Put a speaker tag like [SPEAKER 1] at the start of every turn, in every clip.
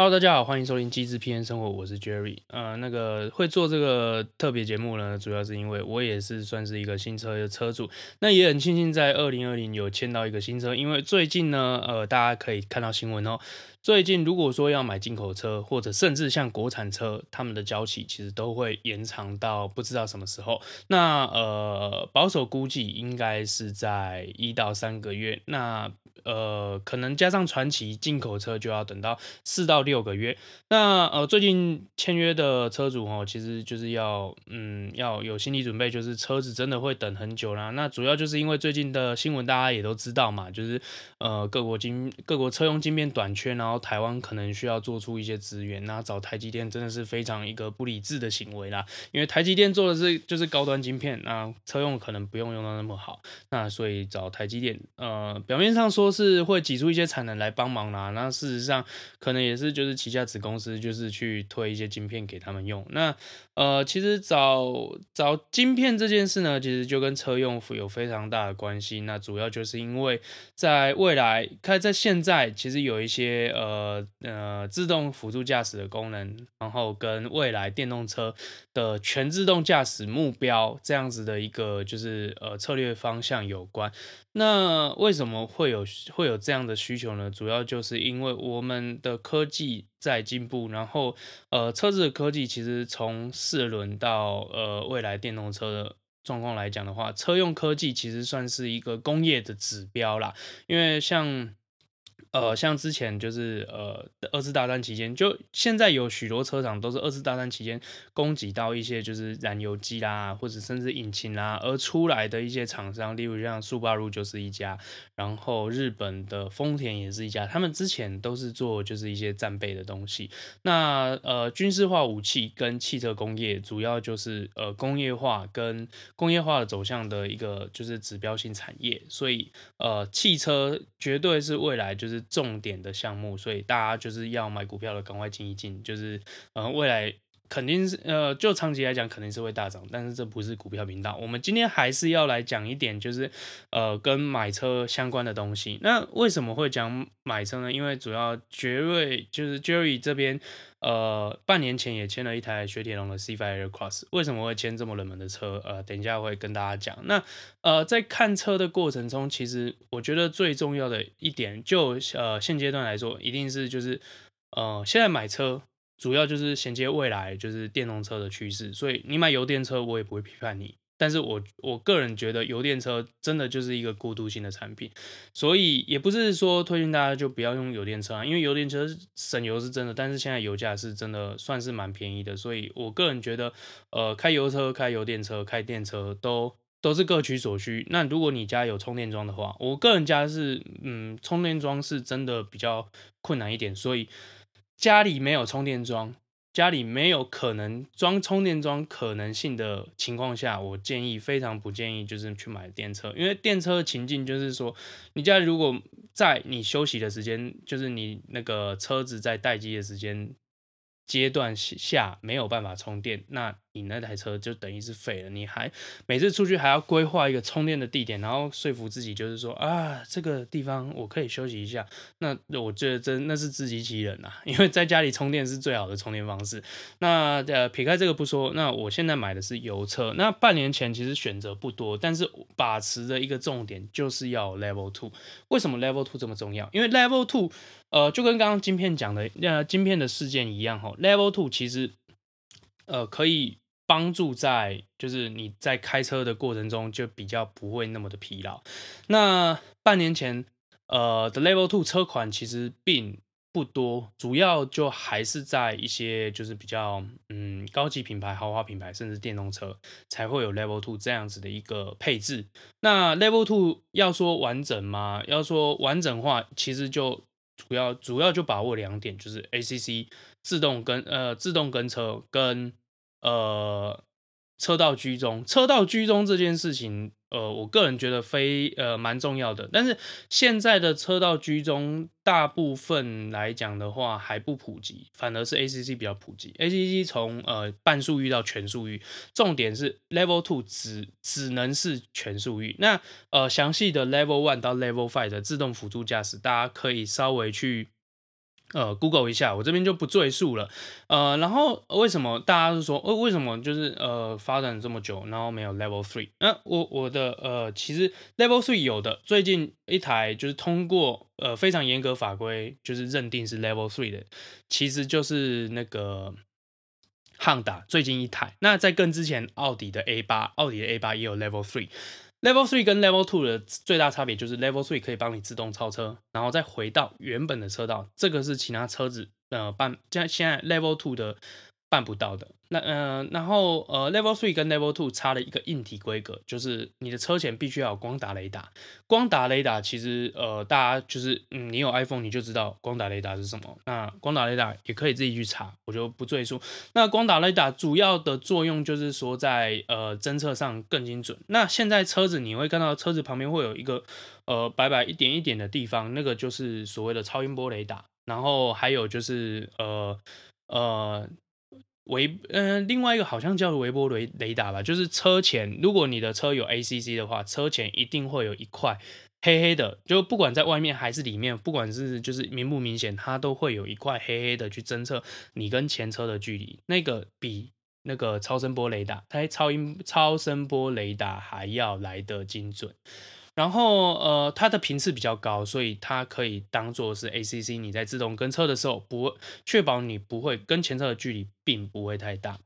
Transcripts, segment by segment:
[SPEAKER 1] Hello，大家好，欢迎收听机智片生活，我是 Jerry。呃，那个会做这个特别节目呢，主要是因为我也是算是一个新车的车主，那也很庆幸在二零二零有签到一个新车，因为最近呢，呃，大家可以看到新闻哦。最近如果说要买进口车，或者甚至像国产车，他们的交期其实都会延长到不知道什么时候。那呃，保守估计应该是在一到三个月。那呃，可能加上传奇进口车就要等到四到六个月。那呃，最近签约的车主哦，其实就是要嗯要有心理准备，就是车子真的会等很久啦。那主要就是因为最近的新闻大家也都知道嘛，就是呃各国晶各国车用晶片短缺呢，然后台湾可能需要做出一些资源。那找台积电真的是非常一个不理智的行为啦，因为台积电做的是就是高端晶片，那车用可能不用用到那么好。那所以找台积电，呃，表面上说是会挤出一些产能来帮忙啦，那事实上可能也是就是旗下子公司就是去推一些晶片给他们用。那呃，其实找找晶片这件事呢，其实就跟车用有非常大的关系。那主要就是因为在未来，看在现在，其实有一些呃呃自动辅助驾驶的功能，然后跟未来电动车的全自动驾驶目标这样子的一个就是呃策略方向有关。那为什么会有会有这样的需求呢？主要就是因为我们的科技在进步，然后呃，车子的科技其实从四轮到呃未来电动车的状况来讲的话，车用科技其实算是一个工业的指标啦，因为像。呃，像之前就是呃二次大战期间，就现在有许多车厂都是二次大战期间供给到一些就是燃油机啦，或者甚至引擎啦而出来的一些厂商，例如像速霸陆就是一家，然后日本的丰田也是一家，他们之前都是做就是一些战备的东西。那呃军事化武器跟汽车工业主要就是呃工业化跟工业化的走向的一个就是指标性产业，所以呃汽车绝对是未来就是。重点的项目，所以大家就是要买股票的，赶快进一进。就是，嗯，未来肯定是，呃，就长期来讲肯定是会大涨，但是这不是股票频道。我们今天还是要来讲一点，就是，呃，跟买车相关的东西。那为什么会讲买车呢？因为主要杰瑞就是 Jerry 这边。呃，半年前也签了一台雪铁龙的 C5 Aircross，为什么会签这么冷门的车？呃，等一下会跟大家讲。那呃，在看车的过程中，其实我觉得最重要的一点，就呃现阶段来说，一定是就是呃现在买车主要就是衔接未来就是电动车的趋势，所以你买油电车，我也不会批判你。但是我我个人觉得油电车真的就是一个过渡性的产品，所以也不是说推荐大家就不要用油电车啊，因为油电车省油是真的，但是现在油价是真的算是蛮便宜的，所以我个人觉得，呃，开油车、开油电车、开电车都都是各取所需。那如果你家有充电桩的话，我个人家是嗯，充电桩是真的比较困难一点，所以家里没有充电桩。家里没有可能装充电桩可能性的情况下，我建议非常不建议就是去买电车，因为电车的情境就是说，你家如果在你休息的时间，就是你那个车子在待机的时间阶段下没有办法充电，那。你那台车就等于是废了，你还每次出去还要规划一个充电的地点，然后说服自己就是说啊，这个地方我可以休息一下。那我觉得真那是自欺欺人啊，因为在家里充电是最好的充电方式。那呃撇开这个不说，那我现在买的是油车。那半年前其实选择不多，但是把持的一个重点就是要 Level Two。为什么 Level Two 这么重要？因为 Level Two 呃就跟刚刚晶片讲的呃晶片的事件一样哈，Level Two 其实呃可以。帮助在就是你在开车的过程中就比较不会那么的疲劳。那半年前，呃的 Level Two 车款其实并不多，主要就还是在一些就是比较嗯高级品牌、豪华品牌，甚至电动车才会有 Level Two 这样子的一个配置。那 Level Two 要说完整吗？要说完整化，其实就主要主要就把握两点，就是 ACC 自动跟呃自动跟车跟。呃，车道居中，车道居中这件事情，呃，我个人觉得非呃蛮重要的。但是现在的车道居中，大部分来讲的话还不普及，反而是 ACC 比较普及。ACC 从呃半速域到全速域，重点是 Level Two 只只能是全速域。那呃详细的 Level One 到 Level Five 的自动辅助驾驶，大家可以稍微去。呃，Google 一下，我这边就不赘述了。呃，然后为什么大家都说，呃，为什么就是呃发展这么久，然后没有 Level Three？那我我的呃，其实 Level Three 有的，最近一台就是通过呃非常严格法规，就是认定是 Level Three 的，其实就是那个汉达最近一台。那在更之前，奥迪的 A 八，奥迪的 A 八也有 Level Three。Level Three 跟 Level Two 的最大差别就是 Level Three 可以帮你自动超车，然后再回到原本的车道，这个是其他车子呃办，现现在 Level Two 的。办不到的，那呃，然后呃，Level Three 跟 Level Two 差了一个硬体规格，就是你的车前必须要有光达雷达。光达雷达其实呃，大家就是嗯，你有 iPhone 你就知道光达雷达是什么。那光达雷达也可以自己去查，我就不赘述。那光达雷达主要的作用就是说在呃侦测上更精准。那现在车子你会看到车子旁边会有一个呃白白一点一点的地方，那个就是所谓的超音波雷达。然后还有就是呃呃。微嗯、另外一个好像叫做微波雷雷达吧，就是车前，如果你的车有 ACC 的话，车前一定会有一块黑黑的，就不管在外面还是里面，不管是就是明不明显，它都会有一块黑黑的去侦测你跟前车的距离，那个比那个超声波雷达，它超音超声波雷达还要来得精准。然后，呃，它的频次比较高，所以它可以当做是 ACC。你在自动跟车的时候，不确保你不会跟前车的距离并不会太大。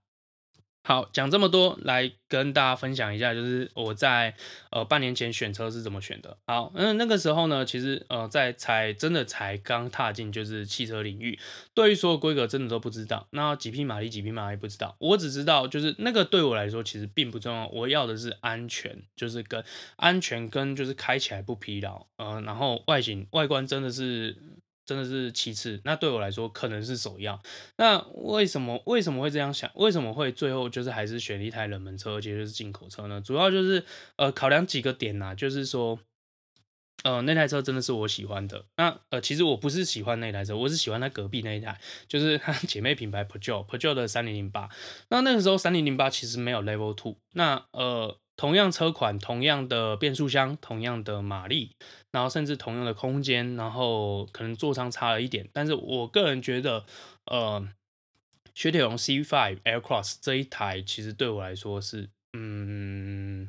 [SPEAKER 1] 好，讲这么多，来跟大家分享一下，就是我在呃半年前选车是怎么选的。好，嗯，那个时候呢，其实呃在才真的才刚踏进就是汽车领域，对于所有规格真的都不知道，那几匹马力几匹马力不知道，我只知道就是那个对我来说其实并不重要，我要的是安全，就是跟安全跟就是开起来不疲劳，嗯、然后外形外观真的是。真的是其次，那对我来说可能是首要。那为什么为什么会这样想？为什么会最后就是还是选一台冷门车，而且就是进口车呢？主要就是呃考量几个点呐、就是说呃那台车真的是我喜欢的。那呃其实我不是喜欢那台车，我是喜欢它隔壁那一台，就是它姐妹品牌 Peugeot Peugeot 的三零零八。那那个时候三零零八其实没有 Level Two。那呃。同样车款，同样的变速箱，同样的马力，然后甚至同样的空间，然后可能座舱差了一点，但是我个人觉得，呃，雪铁龙 C5 Aircross 这一台其实对我来说是，嗯，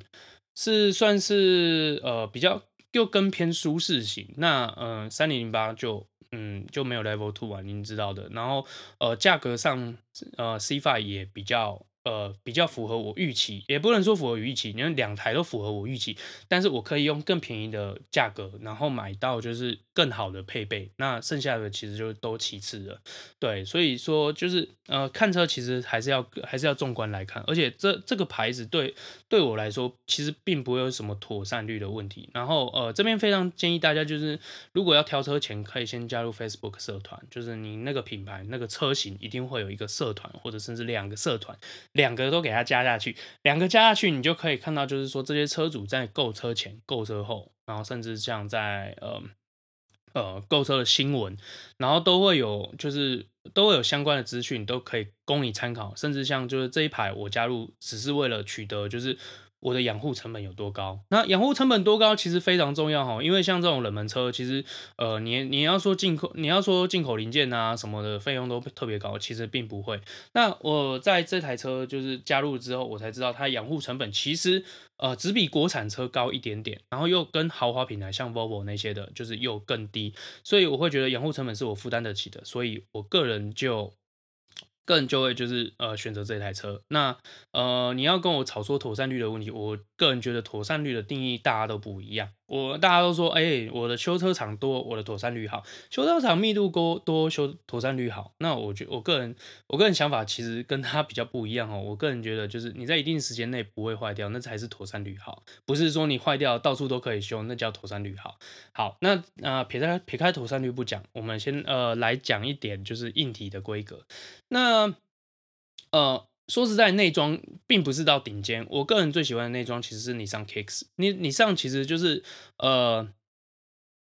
[SPEAKER 1] 是算是呃比较又更偏舒适型。那嗯，三零零八就嗯就没有 Level Two 啊，您知道的。然后呃价格上，呃 C5 也比较。呃，比较符合我预期，也不能说符合预期，因为两台都符合我预期，但是我可以用更便宜的价格，然后买到就是更好的配备，那剩下的其实就都其次了，对，所以说就是呃，看车其实还是要还是要纵观来看，而且这这个牌子对对我来说其实并不会有什么妥善率的问题，然后呃，这边非常建议大家就是如果要挑车前，可以先加入 Facebook 社团，就是你那个品牌那个车型一定会有一个社团，或者甚至两个社团。两个都给它加下去，两个加下去，你就可以看到，就是说这些车主在购车前、购车后，然后甚至像在呃呃购车的新闻，然后都会有，就是都会有相关的资讯，都可以供你参考。甚至像就是这一排我加入，只是为了取得就是。我的养护成本有多高？那养护成本多高，其实非常重要哈。因为像这种冷门车，其实呃，你你要说进口，你要说进口零件啊什么的费用都特别高，其实并不会。那我在这台车就是加入之后，我才知道它养护成本其实呃只比国产车高一点点，然后又跟豪华品牌像 Volvo 那些的，就是又更低，所以我会觉得养护成本是我负担得起的，所以我个人就。个人就会就是呃选择这台车，那呃你要跟我吵说妥善率的问题，我个人觉得妥善率的定义大家都不一样。我大家都说，哎、我的修车厂多，我的妥善率好；修车厂密度高，多修妥善率好。那我觉我个人我个人想法其实跟他比较不一样哦。我个人觉得就是你在一定时间内不会坏掉，那才是妥善率好，不是说你坏掉到处都可以修，那叫妥善率好。好，那啊、呃、撇开撇开妥善率不讲，我们先呃来讲一点就是硬体的规格。那呃。说实在，内装并不是到顶尖。我个人最喜欢的内装其实是你上 Kicks。你你上其实就是呃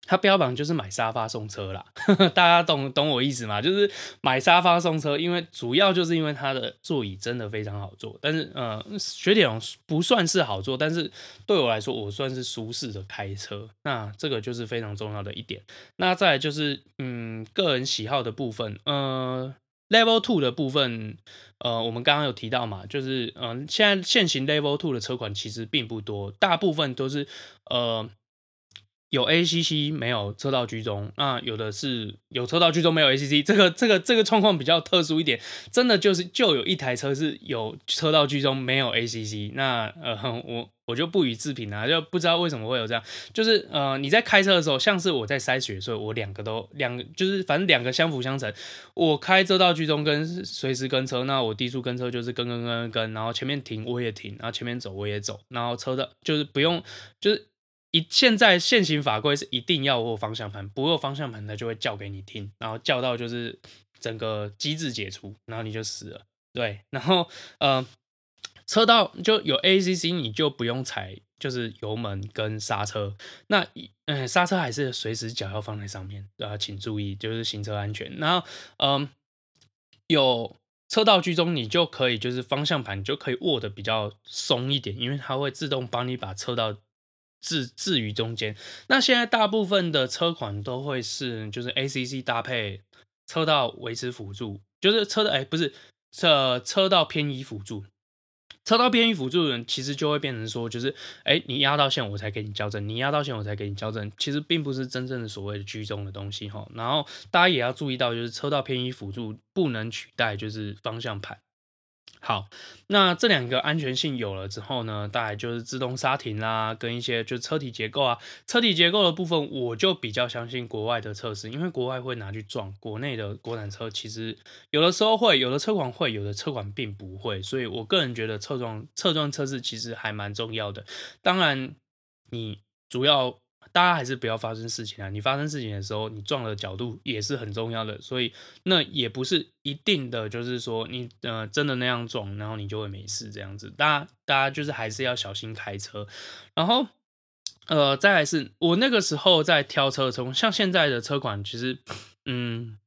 [SPEAKER 1] 它标榜就是买沙发送车啦，大家懂懂我意思吗？就是买沙发送车，因为主要就是因为它的座椅真的非常好坐，但是呃，雪铁龙不算是好坐，但是对我来说，我算是舒适的开车，那这个就是非常重要的一点。那再就是嗯，个人喜好的部分，呃，Level Two 的部分，呃，我们刚刚有提到嘛，就是嗯、现在现行 Level Two 的车款其实并不多，大部分都是呃。有 ACC 没有车道居中，那有的是有车道居中没有 ACC，这个这个这个状况比较特殊一点，真的就是就有一台车是有车道居中没有 ACC，那呃我我就不予置评啊，就不知道为什么会有这样，就是呃你在开车的时候，像是我在筛雪，所以我两个都两就是反正两个相辅相成，我开车道居中跟随时跟车，那我低速跟车就是跟跟跟跟，然后前面停我也停，然后前面走我也走，然后车道就是不用就是。一现在现行法规是一定要握方向盘，不握方向盘它就会叫给你听，然后叫到就是整个机制解除，然后你就死了。对，然后呃车道就有 ACC，你就不用踩就是油门跟刹车。那嗯、刹车还是随时脚要放在上面啊，请注意就是行车安全。然后嗯、有车道居中，你就可以就是方向盘就可以握的比较松一点，因为它会自动帮你把车道。置置于中间，那现在大部分的车款都会是就是 ACC 搭配车道维持辅助，就是车的哎、不是车车道偏移辅助，车道偏移辅助的人其实就会变成说就是哎、你压到线我才给你校正，你压到线我才给你校正，其实并不是真正的所谓的居中的东西哈。然后大家也要注意到就是车道偏移辅助不能取代就是方向盘。好，那这两个安全性有了之后呢，大概就是自动刹停啦，跟一些就车体结构啊，车体结构的部分，我就比较相信国外的测试，因为国外会拿去撞国内的国产车，其实有的时候会，有的车款会，有的车款并不会，所以我个人觉得侧撞侧撞测试其实还蛮重要的。当然，你主要。大家还是不要发生事情啊！你发生事情的时候，你撞的角度也是很重要的，所以那也不是一定的，就是说你呃真的那样撞，然后你就会没事这样子。大家大家就是还是要小心开车。然后呃，再来是我那个时候在挑车，从像现在的车款，其实嗯。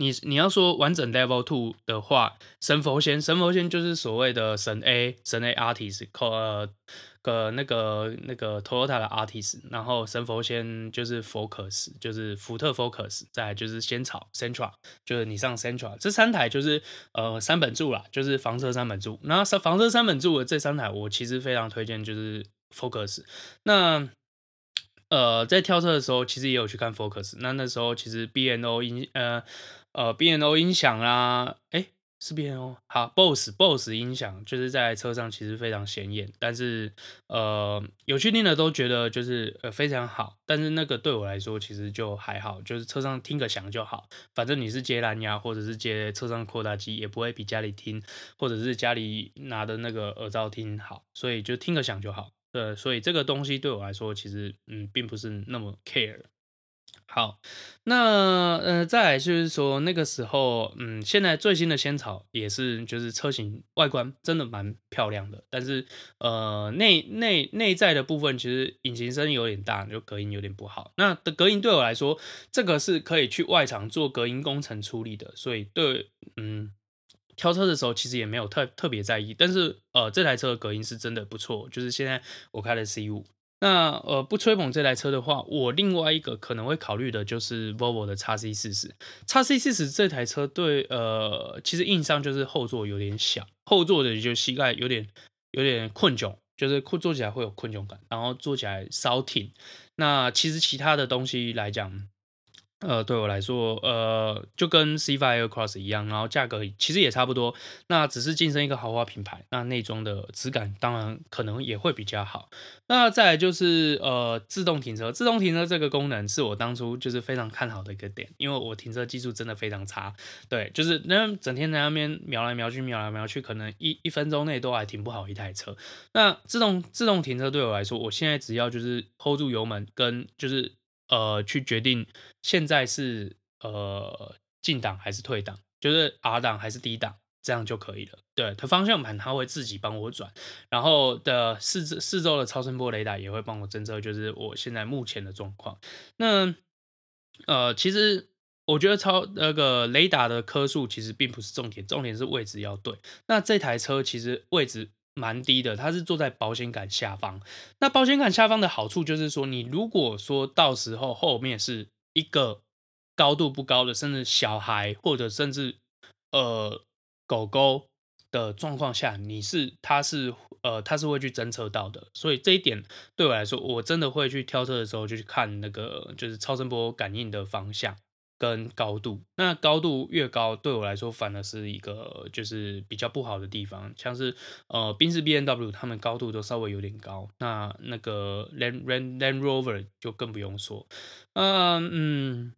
[SPEAKER 1] 你你要说完整 Level Two 的话，神佛仙神佛仙就是所谓的神 A 神 A Artist，呃个那个那个 Toyota 的 Artist，然后神佛仙就是 Focus 就是福特 Focus，再就是仙草 Centra，就是你上 Centra，这三台就是呃三本柱啦，就是房车三本柱。那房车三本柱的这三台，我其实非常推荐就是 Focus。那呃在挑车的时候，其实也有去看 Focus。那那时候其实 BNO 音呃。呃 BNO 音响啦，诶，是 B&O，好，BOSS BOSS 音响就是在车上其实非常显眼，但是呃，有去听的都觉得就是呃非常好，但是那个对我来说其实就还好，就是车上听个响就好，反正你是接蓝牙或者是接车上扩大机，也不会比家里听或者是家里拿的那个耳罩听好，所以就听个响就好，呃，所以这个东西对我来说其实嗯并不是那么 care。好，那呃，再来就是说那个时候，嗯，现在最新的仙草也是，就是车型外观真的蛮漂亮的，但是呃，内内内在的部分其实引擎声有点大，就隔音有点不好。那的隔音对我来说，这个是可以去外厂做隔音工程处理的，所以对，嗯，挑车的时候其实也没有特特别在意。但是呃，这台车的隔音是真的不错，就是现在我开的 C 五。那呃，不吹捧这台车的话，我另外一个可能会考虑的就是 Volvo 的 x C 四十。x C 四十这台车对呃，其实硬伤就是后座有点小，后座的就膝盖有点有点困窘，就是坐起来会有困窘感，然后坐起来稍挺。那其实其他的东西来讲。呃，对我来说，呃，就跟 C5 Aircross 一样，然后价格其实也差不多，那只是晋升一个豪华品牌，那内装的质感当然可能也会比较好。那再来就是呃，自动停车，自动停车这个功能是我当初就是非常看好的一个点，因为我停车技术真的非常差，对，就是那整天在那边瞄来瞄去，瞄来瞄去，可能一一分钟内都还停不好一台车。那自动自动停车对我来说，我现在只要就是 hold 住油门跟就是。呃，去决定现在是呃进档还是退档，就是 R 档还是 D 档，这样就可以了。对，它方向盘它会自己帮我转，然后的四四周的超声波雷达也会帮我侦测，就是我现在目前的状况。那呃，其实我觉得超那个雷达的颗数其实并不是重点，重点是位置要对。那这台车其实位置蛮低的，它是坐在保险杆下方。那保险杆下方的好处就是说，你如果说到时候后面是一个高度不高的，甚至小孩或者甚至呃狗狗的状况下，你是它是呃它是会去侦测到的。所以这一点对我来说，我真的会去挑车的时候就去看那个就是超声波感应的方向。跟高度，那高度越高，对我来说反而是一个就是比较不好的地方。像是呃，宾士 B N W 他们高度都稍微有点高，那那个 Land Land Land Rover 就更不用说。嗯嗯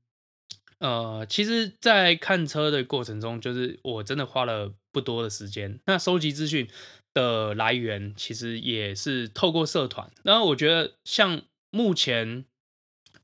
[SPEAKER 1] 呃，其实，在看车的过程中，就是我真的花了不多的时间。那收集资讯的来源，其实也是透过社团。然后我觉得，像目前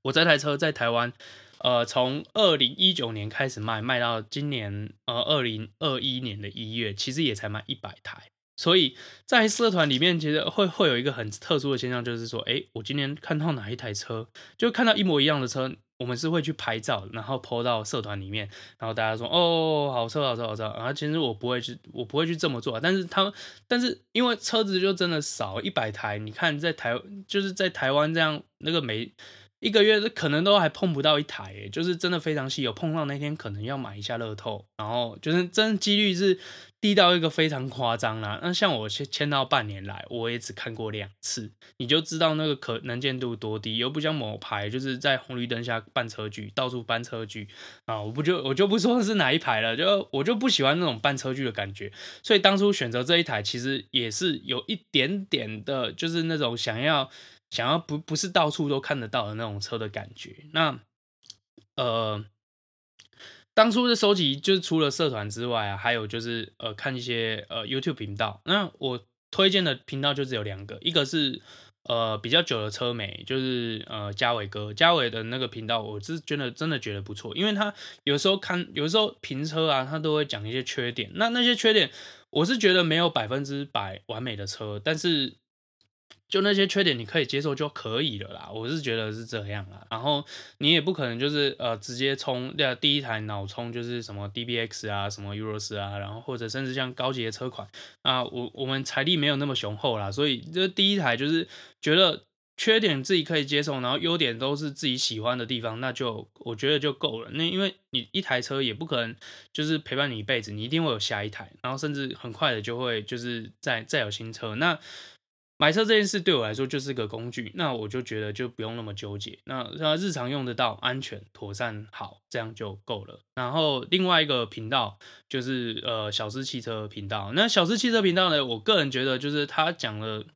[SPEAKER 1] 我这台车在台湾。呃，从二零一九年开始卖，卖到今年呃二零二一年的一月，其实也才卖一百台。所以在社团里面，其实会会有一个很特殊的现象，就是说，诶，我今天看到哪一台车，就看到一模一样的车，我们是会去拍照，然后 po 到社团里面，然后大家说，哦，好车，好车，好车。然后其实我不会去，我不会去这么做，但是他们，但是因为车子就真的少一百台，你看在台，就是在台湾这样那个没。一个月可能都还碰不到一台，欸，就是真的非常稀有。碰到那天可能要买一下乐透，然后就是真几率是低到一个非常夸张啦。那像我签签到半年来，我也只看过两次，你就知道那个可能见度多低。又不像某牌，就是在红绿灯下办车具，到处搬车具啊！我不就我就不说是哪一排了，就我就不喜欢那种扮车具的感觉。所以当初选择这一台，其实也是有一点点的，就是那种想要。想要不不是到处都看得到的那种车的感觉。那呃，当初的收集就是除了社团之外啊，还有就是呃看一些呃 YouTube 频道。那我推荐的频道就只有两个，一个是呃比较久的车媒，就是呃嘉伟哥嘉伟的那个频道，我是觉得真的觉得不错，因为他有时候看有时候评车啊，他都会讲一些缺点。那那些缺点，我是觉得没有百分之百完美的车，但是。就那些缺点你可以接受就可以了啦，我是觉得是这样啦。然后你也不可能就是呃直接冲那第一台脑冲就是什么 DBX 啊，什么 EuroS 啊，然后或者甚至像高级的车款啊，我我们财力没有那么雄厚啦，所以这第一台就是觉得缺点自己可以接受，然后优点都是自己喜欢的地方，那就我觉得就够了。那因为你一台车也不可能就是陪伴你一辈子，你一定会有下一台，然后甚至很快的就会就是再再有新车那。买车这件事对我来说就是个工具，那我就觉得就不用那么纠结。那日常用得到、安全、妥善、好，这样就够了。然后另外一个频道就是呃小资汽车频道。那小资汽车频道呢，我个人觉得就是他讲的，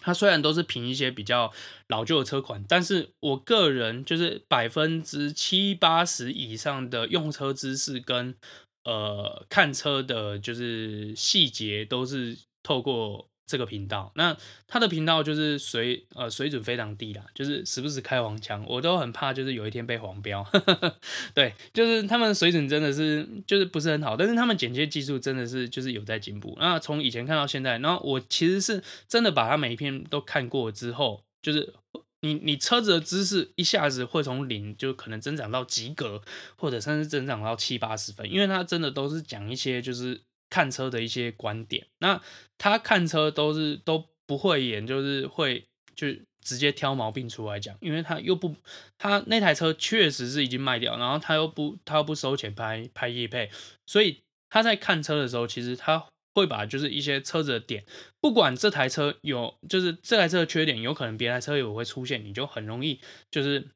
[SPEAKER 1] 他虽然都是评一些比较老旧的车款，但是我个人就是百分之七八十以上的用车知识跟呃看车的就是细节都是透过。这个频道，那他的频道就是水呃水准非常低啦，就是时不时开黄腔，我都很怕，就是有一天被黄标。对，就是他们水准真的是就是不是很好，但是他们剪接技术真的是就是有在进步。那从以前看到现在，然后我其实是真的把他每一篇都看过之后，就是你你车子的知识一下子会从零就可能增长到及格，或者甚至增长到七八十分，因为他真的都是讲一些就是。看车的一些观点，那他看车都是都不会演，就是会就直接挑毛病出来讲，因为他又不，他那台车确实是已经卖掉，然后他又不，他又不收钱拍拍业配，所以他在看车的时候，其实他会把就是一些车子的点，不管这台车有，就是这台车的缺点，有可能别台车也会出现，你就很容易就是。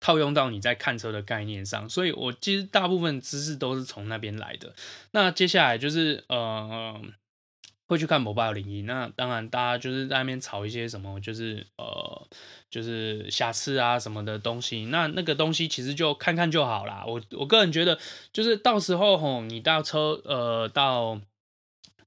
[SPEAKER 1] 套用到你在看车的概念上，所以我其实大部分知识都是从那边来的。那接下来就是呃，会去看摩拜零一。那当然，大家就是在那边炒一些什么，就是呃，就是瑕疵啊什么的东西。那那个东西其实就看看就好啦。我我个人觉得，就是到时候吼，你到车呃到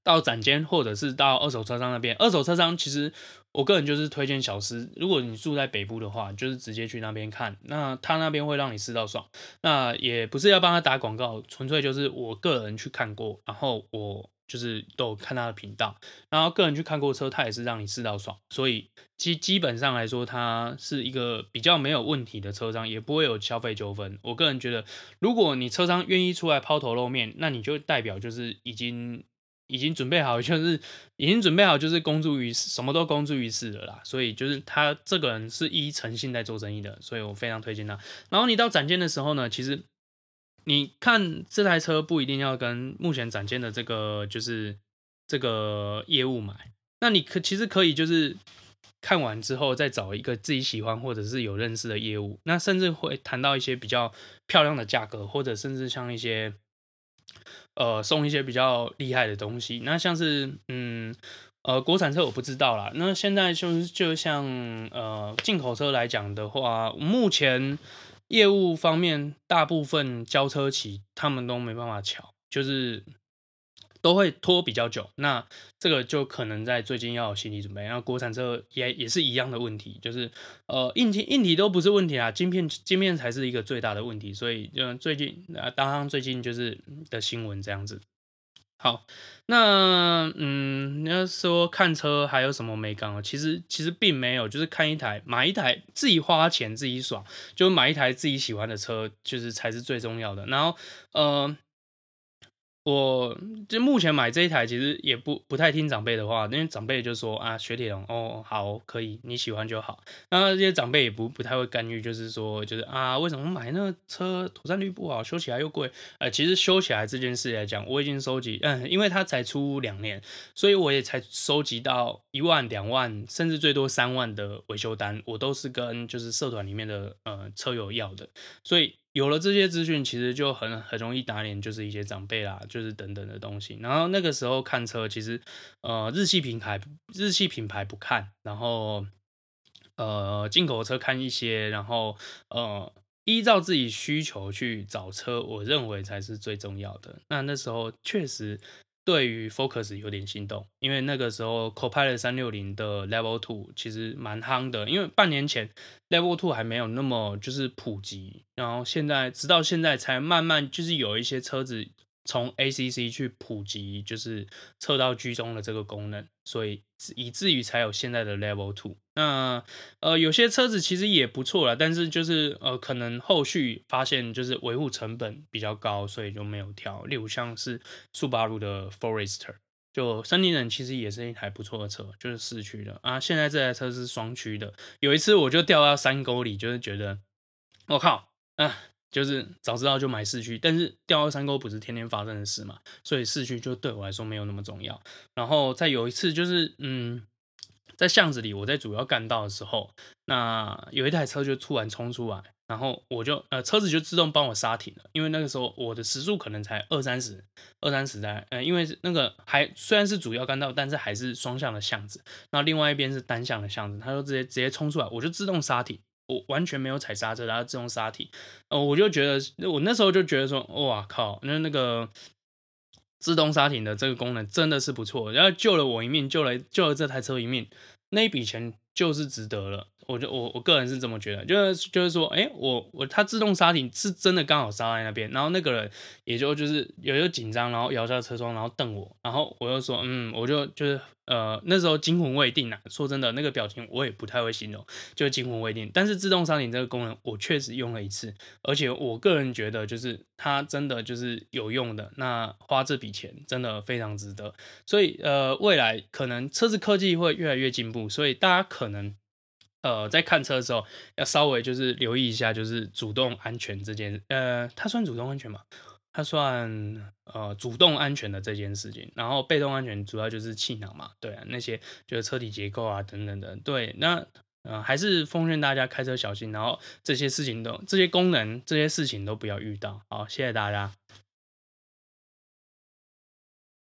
[SPEAKER 1] 到展间或者是到二手车商那边，二手车商其实我个人就是推荐小司，如果你住在北部的话，就是直接去那边看，那他那边会让你试到爽。那也不是要帮他打广告，纯粹就是我个人去看过，然后我就是都有看他的频道，然后个人去看过车，他也是让你试到爽，所以基基本上来说，他是一个比较没有问题的车商，也不会有消费纠纷。我个人觉得，如果你车商愿意出来抛头露面，那你就代表就是已经。已经准备好，就是已经准备好，就是公诸于世，什么都公诸于世了啦。所以就是他这个人是依诚信在做生意的，所以我非常推荐他。然后你到展间的时候呢，其实你看这台车不一定要跟目前展间的这个就是这个业务买，那你可其实可以就是看完之后再找一个自己喜欢或者是有认识的业务，那甚至会谈到一些比较漂亮的价格，或者甚至像一些。呃，送一些比较厉害的东西，那像是嗯呃国产车我不知道啦。那现在就是就像呃进口车来讲的话，目前业务方面大部分交车企他们都没办法瞧，就是。都会拖比较久，那这个就可能在最近要有心理准备。然后国产车也也是一样的问题，就是呃硬体硬体都不是问题啊，晶片晶片才是一个最大的问题。所以就最近啊，当然最近就是的新闻这样子。好，那嗯，你要说看车还有什么没讲？其实其实并没有，就是看一台买一台自己花钱自己爽，就买一台自己喜欢的车，就是才是最重要的。然后呃。我就目前买这一台，其实也不不太听长辈的话，因为长辈就说啊，雪铁龙哦，好可以，你喜欢就好。那这些长辈也不不太会干预，就是说，就是啊，为什么买那车妥善率不好，修起来又贵？呃，其实修起来这件事来讲，我已经收集，嗯，因为它才出两年，所以我也才收集到一万、两万，甚至最多三万的维修单，我都是跟就是社团里面的呃车友要的，所以。有了这些资讯，其实就很很容易打脸，就是一些长辈啦，就是等等的东西。然后那个时候看车，其实呃日系品牌日系品牌不看，然后呃进口车看一些，然后呃依照自己需求去找车，我认为才是最重要的。那那时候确实。对于 Focus 有点心动，因为那个时候 Copilot 三六零的 Level Two 其实蛮夯的，因为半年前 Level Two 还没有那么就是普及，然后现在直到现在才慢慢就是有一些车子。从 ACC 去普及，就是测到居中的这个功能，所以以至于才有现在的 Level Two。那呃，有些车子其实也不错啦，但是就是呃，可能后续发现就是维护成本比较高，所以就没有调。例如像是速八路的 Forester，就森林人其实也是一台不错的车，就是四驱的啊。现在这台车是双驱的。有一次我就掉到山沟里，就是觉得我靠，啊。就是早知道就买四驱，但是掉到山沟不是天天发生的事嘛，所以四驱就对我来说没有那么重要。然后再有一次就是，嗯，在巷子里我在主要干道的时候，那有一台车就突然冲出来，然后我就呃车子就自动帮我刹停了，因为那个时候我的时速可能才二三十，二三十在，呃，因为那个还虽然是主要干道，但是还是双向的巷子，那另外一边是单向的巷子，他就直接直接冲出来，我就自动刹停。我完全没有踩刹车，然后自动刹停，呃，我就觉得，我那时候就觉得说，哇靠，那那个自动刹停的这个功能真的是不错，然后救了我一命，救了救了这台车一命，那一笔钱就是值得了。我就我我个人是这么觉得，就是就是说，哎、我我它自动刹停是真的刚好刹在那边，然后那个人也就就是有一个紧张，然后摇下车窗，然后瞪我，然后我就说，嗯，我就就是呃那时候惊魂未定啊，说真的，那个表情我也不太会形容，就惊魂未定。但是自动刹停这个功能我确实用了一次，而且我个人觉得就是它真的就是有用的，那花这笔钱真的非常值得。所以呃未来可能车子科技会越来越进步，所以大家可能。呃，在看车的时候要稍微就是留意一下，就是主动安全这件，呃，它算主动安全吗？它算呃主动安全的这件事情。然后被动安全主要就是气囊嘛，对啊，那些就是车体结构啊等等的。对，那呃还是奉劝大家开车小心，然后这些事情都这些功能这些事情都不要遇到。好，谢谢大家。